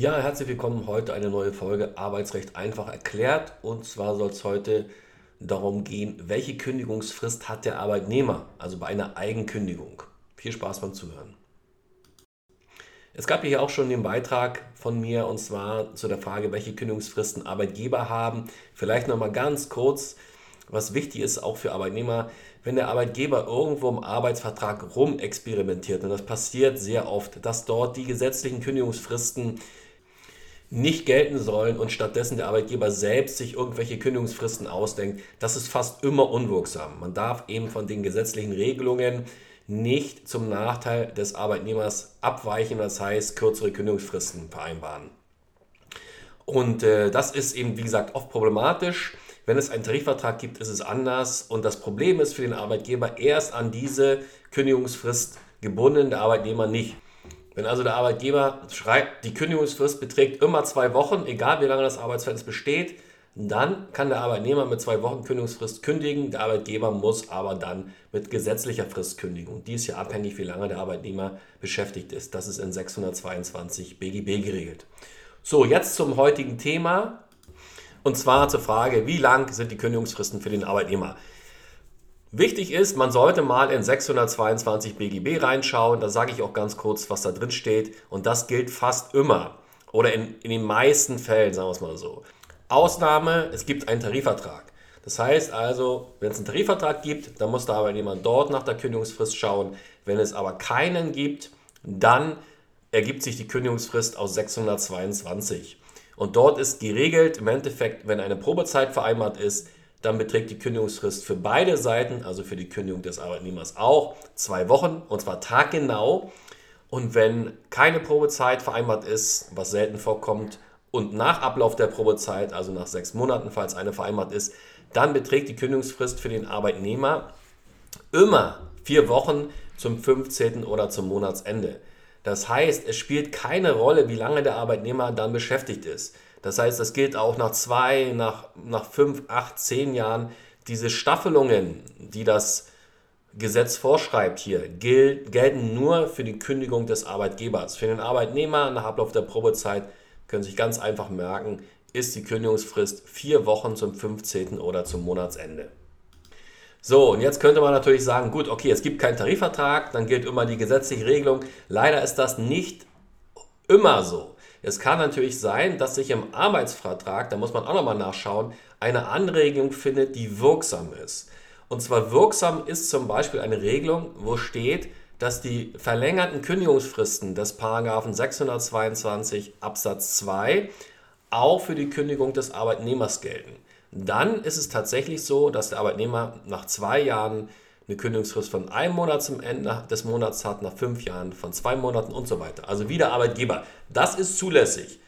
Ja, herzlich willkommen. Heute eine neue Folge Arbeitsrecht einfach erklärt. Und zwar soll es heute darum gehen, welche Kündigungsfrist hat der Arbeitnehmer, also bei einer Eigenkündigung. Viel Spaß beim Zuhören. Es gab hier auch schon den Beitrag von mir und zwar zu der Frage, welche Kündigungsfristen Arbeitgeber haben. Vielleicht nochmal ganz kurz, was wichtig ist auch für Arbeitnehmer, wenn der Arbeitgeber irgendwo im Arbeitsvertrag rumexperimentiert, und das passiert sehr oft, dass dort die gesetzlichen Kündigungsfristen nicht gelten sollen und stattdessen der Arbeitgeber selbst sich irgendwelche Kündigungsfristen ausdenkt, das ist fast immer unwirksam. Man darf eben von den gesetzlichen Regelungen nicht zum Nachteil des Arbeitnehmers abweichen, das heißt kürzere Kündigungsfristen vereinbaren. Und äh, das ist eben, wie gesagt, oft problematisch. Wenn es einen Tarifvertrag gibt, ist es anders. Und das Problem ist für den Arbeitgeber erst an diese Kündigungsfrist gebunden, der Arbeitnehmer nicht. Wenn also der Arbeitgeber schreibt, die Kündigungsfrist beträgt immer zwei Wochen, egal wie lange das Arbeitsverhältnis besteht, dann kann der Arbeitnehmer mit zwei Wochen Kündigungsfrist kündigen. Der Arbeitgeber muss aber dann mit gesetzlicher Frist kündigen. Die ist ja abhängig, wie lange der Arbeitnehmer beschäftigt ist. Das ist in 622 BGB geregelt. So, jetzt zum heutigen Thema. Und zwar zur Frage, wie lang sind die Kündigungsfristen für den Arbeitnehmer? Wichtig ist, man sollte mal in 622 BGB reinschauen. Da sage ich auch ganz kurz, was da drin steht. Und das gilt fast immer oder in, in den meisten Fällen, sagen wir es mal so. Ausnahme, es gibt einen Tarifvertrag. Das heißt also, wenn es einen Tarifvertrag gibt, dann muss der Arbeitnehmer dort nach der Kündigungsfrist schauen. Wenn es aber keinen gibt, dann ergibt sich die Kündigungsfrist aus 622. Und dort ist geregelt, im Endeffekt, wenn eine Probezeit vereinbart ist, dann beträgt die Kündigungsfrist für beide Seiten, also für die Kündigung des Arbeitnehmers auch, zwei Wochen und zwar taggenau. Und wenn keine Probezeit vereinbart ist, was selten vorkommt, und nach Ablauf der Probezeit, also nach sechs Monaten, falls eine vereinbart ist, dann beträgt die Kündigungsfrist für den Arbeitnehmer immer vier Wochen zum 15. oder zum Monatsende. Das heißt, es spielt keine Rolle, wie lange der Arbeitnehmer dann beschäftigt ist. Das heißt, das gilt auch nach zwei, nach, nach fünf, acht, zehn Jahren. Diese Staffelungen, die das Gesetz vorschreibt hier, gilt, gelten nur für die Kündigung des Arbeitgebers. Für den Arbeitnehmer nach Ablauf der Probezeit können Sie sich ganz einfach merken, ist die Kündigungsfrist vier Wochen zum 15. oder zum Monatsende. So, und jetzt könnte man natürlich sagen, gut, okay, es gibt keinen Tarifvertrag, dann gilt immer die gesetzliche Regelung. Leider ist das nicht immer so. Es kann natürlich sein, dass sich im Arbeitsvertrag, da muss man auch nochmal nachschauen, eine Anregelung findet, die wirksam ist. Und zwar wirksam ist zum Beispiel eine Regelung, wo steht, dass die verlängerten Kündigungsfristen des Paragraphen 622 Absatz 2 auch für die Kündigung des Arbeitnehmers gelten. Dann ist es tatsächlich so, dass der Arbeitnehmer nach zwei Jahren eine Kündigungsfrist von einem Monat zum Ende des Monats hat, nach fünf Jahren von zwei Monaten und so weiter. Also wie der Arbeitgeber. Das ist zulässig.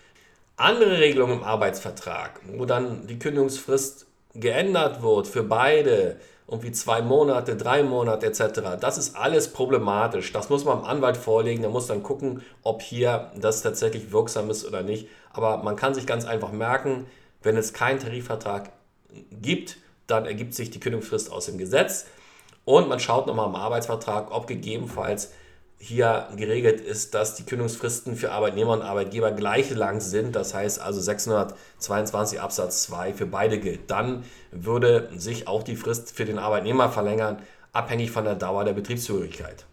Andere Regelungen im Arbeitsvertrag, wo dann die Kündigungsfrist geändert wird für beide, irgendwie zwei Monate, drei Monate etc. Das ist alles problematisch. Das muss man dem Anwalt vorlegen. Der muss dann gucken, ob hier das tatsächlich wirksam ist oder nicht. Aber man kann sich ganz einfach merken, wenn es keinen Tarifvertrag gibt, dann ergibt sich die Kündigungsfrist aus dem Gesetz. Und man schaut nochmal im Arbeitsvertrag, ob gegebenenfalls hier geregelt ist, dass die Kündigungsfristen für Arbeitnehmer und Arbeitgeber gleich lang sind. Das heißt also 622 Absatz 2 für beide gilt. Dann würde sich auch die Frist für den Arbeitnehmer verlängern, abhängig von der Dauer der Betriebszugehörigkeit.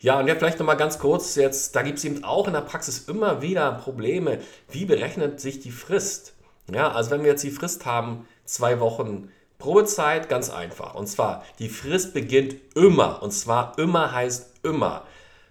Ja, und jetzt vielleicht nochmal ganz kurz, jetzt, da gibt es eben auch in der Praxis immer wieder Probleme. Wie berechnet sich die Frist? Ja, also wenn wir jetzt die Frist haben, zwei Wochen Probezeit ganz einfach. Und zwar, die Frist beginnt immer. Und zwar immer heißt immer,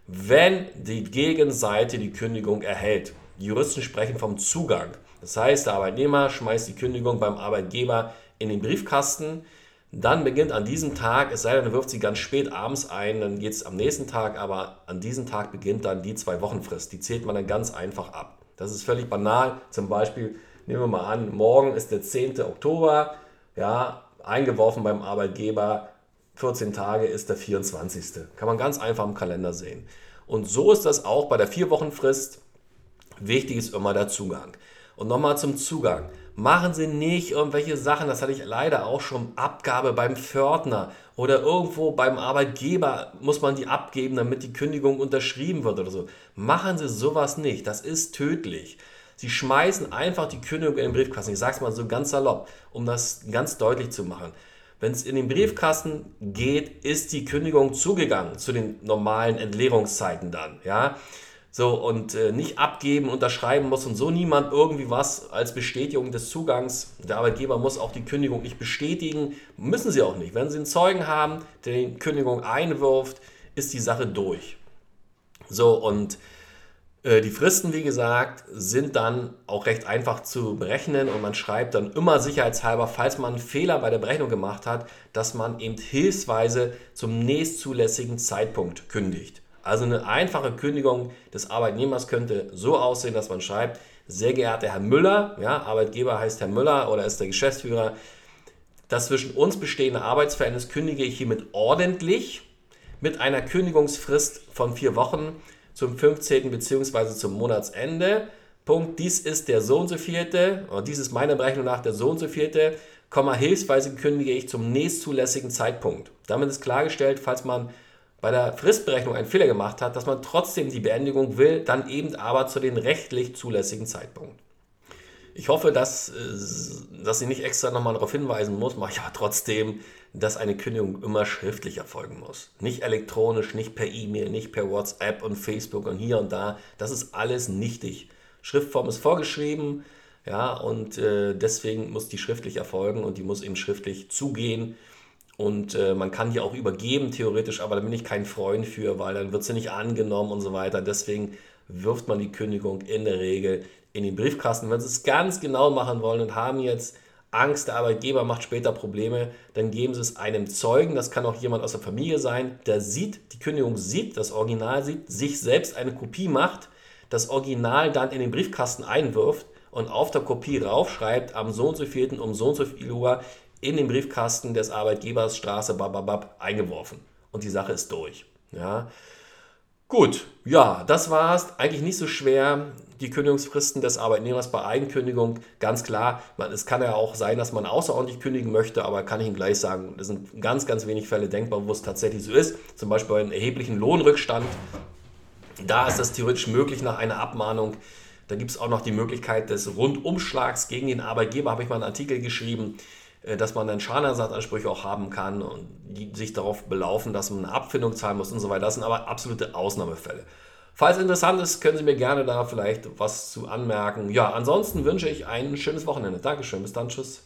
wenn die Gegenseite die Kündigung erhält. Die Juristen sprechen vom Zugang. Das heißt, der Arbeitnehmer schmeißt die Kündigung beim Arbeitgeber in den Briefkasten. Dann beginnt an diesem Tag, es sei denn, er wirft sie ganz spät abends ein, dann geht es am nächsten Tag, aber an diesem Tag beginnt dann die Zwei-Wochen-Frist. Die zählt man dann ganz einfach ab. Das ist völlig banal. Zum Beispiel, nehmen wir mal an, morgen ist der 10. Oktober ja, eingeworfen beim Arbeitgeber, 14 Tage ist der 24. Kann man ganz einfach im Kalender sehen. Und so ist das auch bei der Vier-Wochen-Frist. Wichtig ist immer der Zugang. Und nochmal zum Zugang. Machen Sie nicht irgendwelche Sachen, das hatte ich leider auch schon, Abgabe beim Pförtner oder irgendwo beim Arbeitgeber muss man die abgeben, damit die Kündigung unterschrieben wird oder so. Machen Sie sowas nicht, das ist tödlich. Sie schmeißen einfach die Kündigung in den Briefkasten. Ich sage es mal so ganz salopp, um das ganz deutlich zu machen. Wenn es in den Briefkasten geht, ist die Kündigung zugegangen zu den normalen Entleerungszeiten dann. Ja? So, und äh, nicht abgeben, unterschreiben muss und so niemand irgendwie was als Bestätigung des Zugangs. Der Arbeitgeber muss auch die Kündigung nicht bestätigen, müssen sie auch nicht. Wenn sie einen Zeugen haben, der die Kündigung einwirft, ist die Sache durch. So, und die Fristen, wie gesagt, sind dann auch recht einfach zu berechnen und man schreibt dann immer sicherheitshalber, falls man einen Fehler bei der Berechnung gemacht hat, dass man eben hilfsweise zum nächstzulässigen Zeitpunkt kündigt. Also eine einfache Kündigung des Arbeitnehmers könnte so aussehen, dass man schreibt, sehr geehrter Herr Müller, ja, Arbeitgeber heißt Herr Müller oder ist der Geschäftsführer, das zwischen uns bestehende Arbeitsverhältnis kündige ich hiermit ordentlich mit einer Kündigungsfrist von vier Wochen zum 15. bzw. zum Monatsende. Punkt, dies ist der so und so vierte, und dies ist meiner Berechnung nach der so und so vierte, Komma, hilfsweise kündige ich zum nächstzulässigen Zeitpunkt. Damit ist klargestellt, falls man bei der Fristberechnung einen Fehler gemacht hat, dass man trotzdem die Beendigung will, dann eben aber zu den rechtlich zulässigen Zeitpunkt. Ich hoffe, dass, äh, dass ich nicht extra nochmal darauf hinweisen muss, mache ich aber trotzdem, dass eine Kündigung immer schriftlich erfolgen muss. Nicht elektronisch, nicht per E-Mail, nicht per WhatsApp und Facebook und hier und da. Das ist alles nichtig. Schriftform ist vorgeschrieben, ja, und äh, deswegen muss die schriftlich erfolgen und die muss eben schriftlich zugehen. Und äh, man kann die auch übergeben, theoretisch, aber da bin ich kein Freund für, weil dann wird sie nicht angenommen und so weiter. Deswegen wirft man die Kündigung in der Regel in den Briefkasten. Wenn Sie es ganz genau machen wollen und haben jetzt Angst, der Arbeitgeber macht später Probleme, dann geben Sie es einem Zeugen, das kann auch jemand aus der Familie sein, der sieht, die Kündigung sieht, das Original sieht, sich selbst eine Kopie macht, das Original dann in den Briefkasten einwirft und auf der Kopie raufschreibt, am so und so vierten um so und so viel Uhr in den Briefkasten des Arbeitgebers Straße bababab eingeworfen. Und die Sache ist durch. Ja. Gut, ja, das war's. Eigentlich nicht so schwer. Die Kündigungsfristen des Arbeitnehmers bei Eigenkündigung, ganz klar. Man, es kann ja auch sein, dass man außerordentlich kündigen möchte, aber kann ich Ihnen gleich sagen, es sind ganz, ganz wenig Fälle denkbar, wo es tatsächlich so ist. Zum Beispiel bei einem erheblichen Lohnrückstand. Da ist das theoretisch möglich nach einer Abmahnung. Da gibt es auch noch die Möglichkeit des Rundumschlags gegen den Arbeitgeber, habe ich mal einen Artikel geschrieben. Äh, dass man dann Schadenersatzansprüche auch haben kann und die sich darauf belaufen, dass man eine Abfindung zahlen muss und so weiter. Das sind aber absolute Ausnahmefälle. Falls interessant ist, können Sie mir gerne da vielleicht was zu anmerken. Ja, ansonsten wünsche ich ein schönes Wochenende. Dankeschön, bis dann, tschüss.